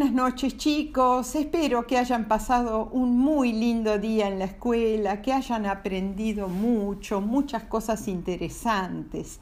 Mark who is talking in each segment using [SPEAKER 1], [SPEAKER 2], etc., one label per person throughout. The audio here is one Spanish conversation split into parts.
[SPEAKER 1] Buenas noches chicos, espero que hayan pasado un muy lindo día en la escuela, que hayan aprendido mucho, muchas cosas interesantes.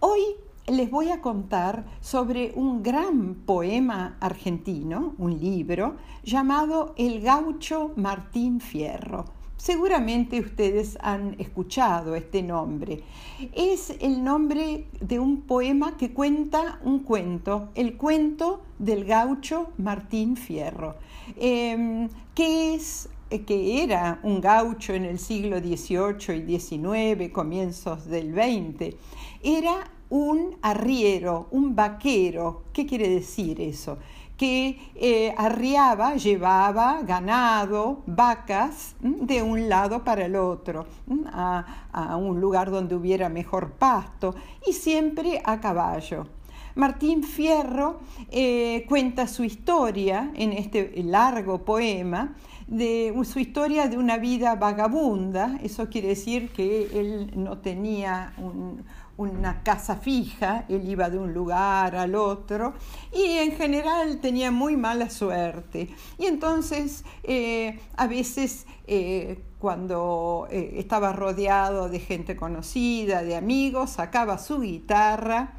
[SPEAKER 1] Hoy les voy a contar sobre un gran poema argentino, un libro, llamado El gaucho Martín Fierro. Seguramente ustedes han escuchado este nombre. Es el nombre de un poema que cuenta un cuento, el cuento del gaucho Martín Fierro, em, que es eh, que era un gaucho en el siglo XVIII y XIX, comienzos del XX, era un arriero, un vaquero. ¿Qué quiere decir eso? que eh, arriaba, llevaba ganado, vacas, de un lado para el otro, a, un lugar donde hubiera mejor pasto, y siempre a caballo. Martín Fierro eh, cuenta su historia en este largo poema, de su historia de una vida vagabunda, eso quiere decir que él no tenía un, una casa fija, él iba de un lugar al otro y en general tenía muy mala suerte. Y entonces eh, a veces eh, cuando eh, estaba rodeado de gente conocida, de amigos, sacaba su guitarra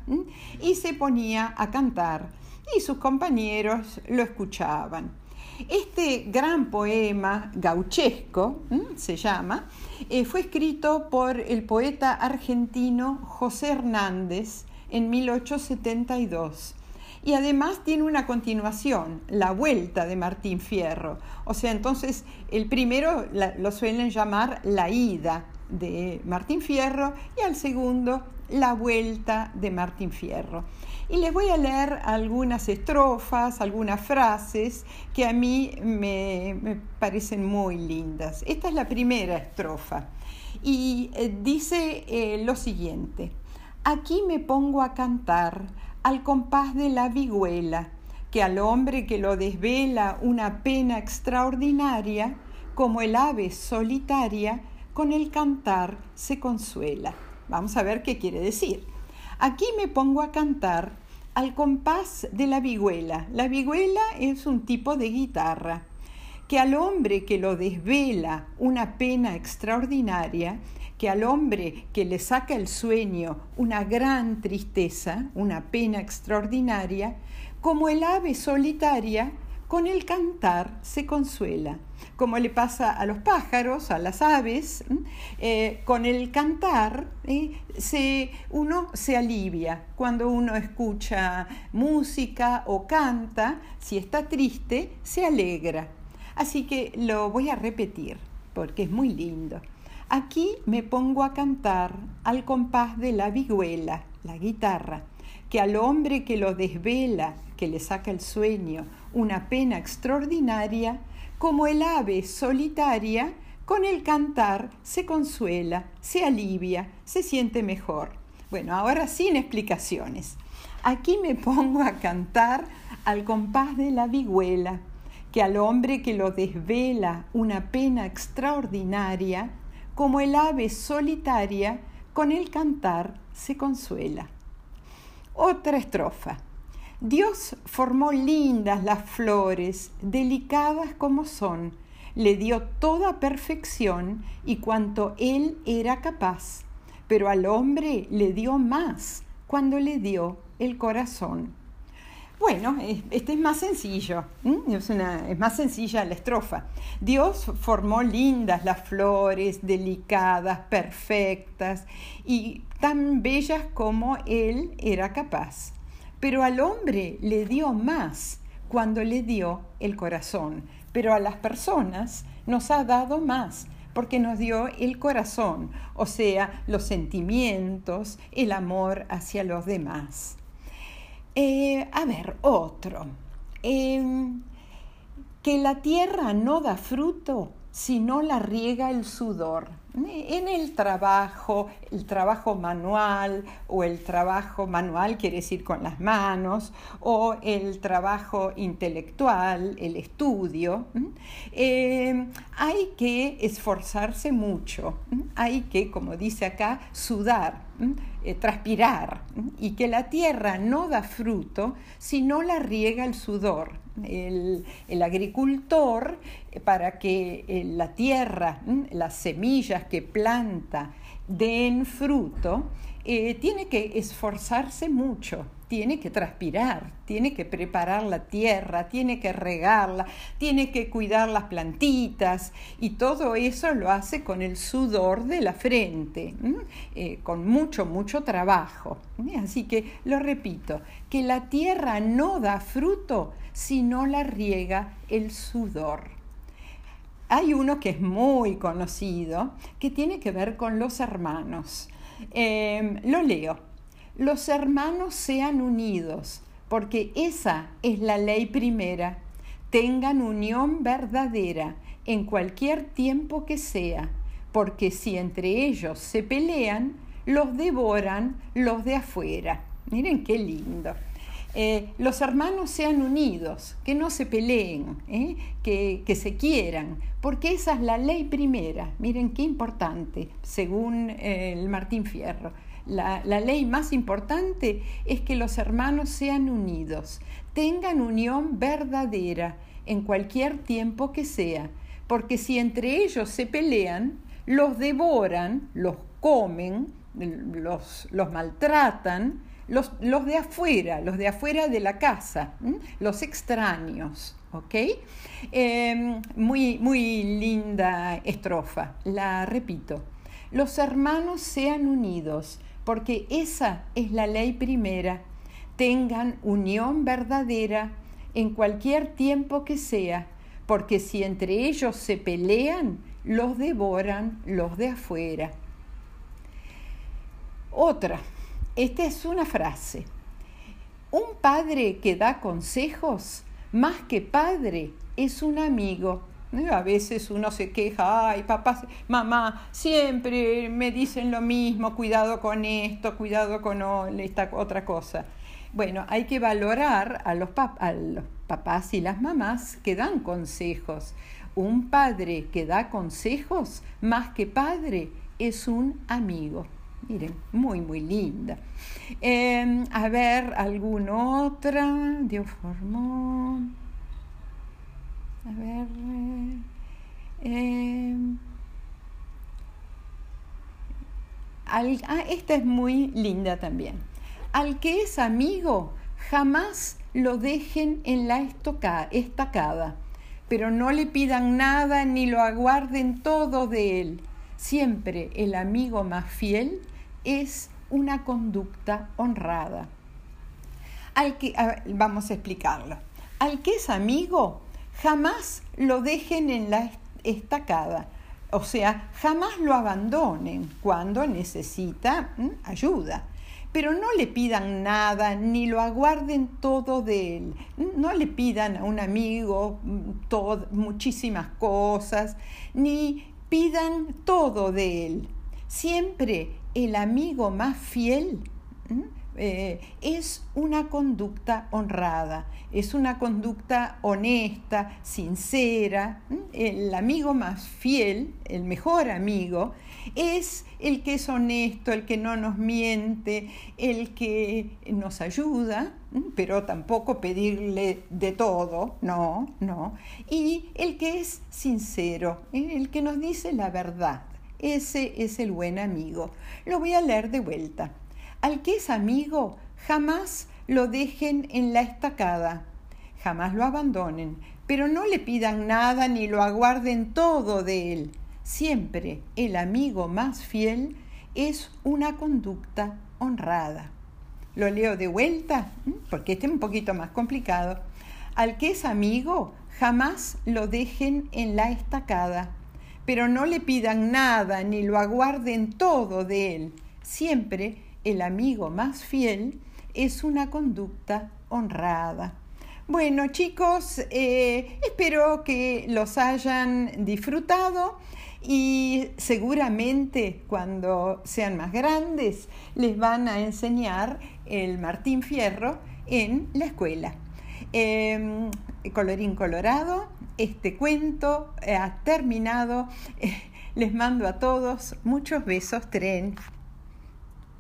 [SPEAKER 1] y se ponía a cantar y sus compañeros lo escuchaban. Este gran poema gauchesco, se llama, eh, fue escrito por el poeta argentino José Hernández en 1872. Y además tiene una continuación, La Vuelta de Martín Fierro. O sea, entonces el primero lo suelen llamar La Ida de Martín Fierro y al segundo La Vuelta de Martín Fierro. Y les voy a leer algunas estrofas, algunas frases que a mí me, parecen muy lindas. Esta es la primera estrofa y eh, dice eh, lo siguiente. Aquí me pongo a cantar al compás de la vihuela, que al hombre que lo desvela una pena extraordinaria, como el ave solitaria, con el cantar se consuela. Vamos a ver qué quiere decir. Aquí me pongo a cantar al compás de la vihuela. La vihuela es un tipo de guitarra que al hombre que lo desvela una pena extraordinaria, que al hombre que le saca el sueño una gran tristeza, una pena extraordinaria, como el ave solitaria, con el cantar se consuela como le pasa a los pájaros, a las aves, eh, con el cantar ¿eh? se, uno se alivia. Cuando uno escucha música o canta, si está triste, se alegra. Así que lo voy a repetir porque es muy lindo. Aquí me pongo a cantar al compás de la vihuela, la guitarra, que al hombre que lo desvela, que le saca el sueño, una pena extraordinaria, como el ave solitaria, con el cantar se consuela, se alivia, se siente mejor. Bueno, ahora sin explicaciones. Aquí me pongo a cantar al compás de la vihuela, que al hombre que lo desvela una pena extraordinaria, como el ave solitaria, con el cantar se consuela. Otra estrofa. Dios formó lindas las flores, delicadas como son, le dio toda perfección y cuanto él era capaz, pero al hombre le dio más cuando le dio el corazón. Bueno, este es más sencillo, es, más sencilla la estrofa. Dios formó lindas las flores, delicadas, perfectas y tan bellas como Él era capaz pero al hombre le dio más cuando le dio el corazón, pero a las personas nos ha dado más porque nos dio el corazón, o sea, los sentimientos, el amor hacia los demás. Eh, a ver, otro. Em, que la tierra no da fruto si no la riega el sudor. En el trabajo, el trabajo manual o el trabajo manual quiere decir con las manos o el trabajo intelectual, el estudio, eh, hay que esforzarse mucho, hay que, como dice acá, sudar, eh, transpirar y que la tierra no da fruto si no la riega el sudor. El, agricultor eh, para que la tierra, las semillas que planta den fruto, eh, tiene que esforzarse mucho, tiene que transpirar, tiene que preparar la tierra, tiene que regarla, tiene que cuidar las plantitas y todo eso lo hace con el sudor de la frente, con mucho, mucho trabajo. Así que lo repito, que la tierra no da fruto si no la riega el sudor. Hay uno que es muy conocido, que tiene que ver con los hermanos. Em, lo leo. Los hermanos sean unidos, porque esa es la ley primera. Tengan unión verdadera en cualquier tiempo que sea, porque si entre ellos se pelean, los devoran los de afuera. Miren qué lindo. Eh, los hermanos sean unidos, que no se peleen, ¿eh? que, se quieran, porque esa es la ley primera. Miren qué importante, según eh, el Martín Fierro. La, la, ley más importante es que los hermanos sean unidos, tengan unión verdadera en cualquier tiempo que sea, porque si entre ellos se pelean, los devoran, los comen, los, los maltratan, los, de afuera, los de afuera de la casa, los extraños. ¿ok? Em, muy, muy linda estrofa, la repito. Los hermanos sean unidos, porque esa es la ley primera. Tengan unión verdadera en cualquier tiempo que sea, porque si entre ellos se pelean, los devoran los de afuera. Otra, esta es una frase. Un padre que da consejos, más que padre, es un amigo. A veces uno se queja, ay, papá, mamá, siempre me dicen lo mismo, cuidado con esto, cuidado con esta otra cosa. Bueno, hay que valorar a los, a los papás y las mamás que dan consejos. Un padre que da consejos, más que padre, es un amigo. Miren, muy, muy linda. Em, a ver, alguna otra. Dios formó. A ver. Em, ah, esta es muy linda también. Al que es amigo, jamás lo dejen en la estacada, pero no le pidan nada ni lo aguarden todo de él. Siempre el amigo más fiel es una conducta honrada. Al que, vamos a explicarlo. Al que es amigo, jamás lo dejen en la estacada. O sea, jamás lo abandonen cuando necesita ayuda. Pero no le pidan nada ni lo aguarden todo de él. No le pidan a un amigo muchísimas cosas, ni pidan todo de él. Siempre el amigo más fiel eh, es una conducta honrada, es una conducta honesta, sincera. El amigo más fiel, el mejor amigo, es el que es honesto, el que no nos miente, el que nos ayuda, pero tampoco pedirle de todo, no, no. Y el que es sincero, el que nos dice la verdad. Ese es el buen amigo. Lo voy a leer de vuelta. Al que es amigo, jamás lo dejen en la estacada, jamás lo abandonen, pero no le pidan nada ni lo aguarden todo de él. Siempre el amigo más fiel es una conducta honrada. Lo leo de vuelta, porque este es un poquito más complicado. Al que es amigo, jamás lo dejen en la estacada, pero no le pidan nada ni lo aguarden todo de él. Siempre el amigo más fiel es una conducta honrada. Bueno chicos, eh, espero que los hayan disfrutado y seguramente cuando sean más grandes les van a enseñar el Martín Fierro en la escuela. Em, colorín colorado, este cuento ha terminado. Les mando a todos muchos besos, tren.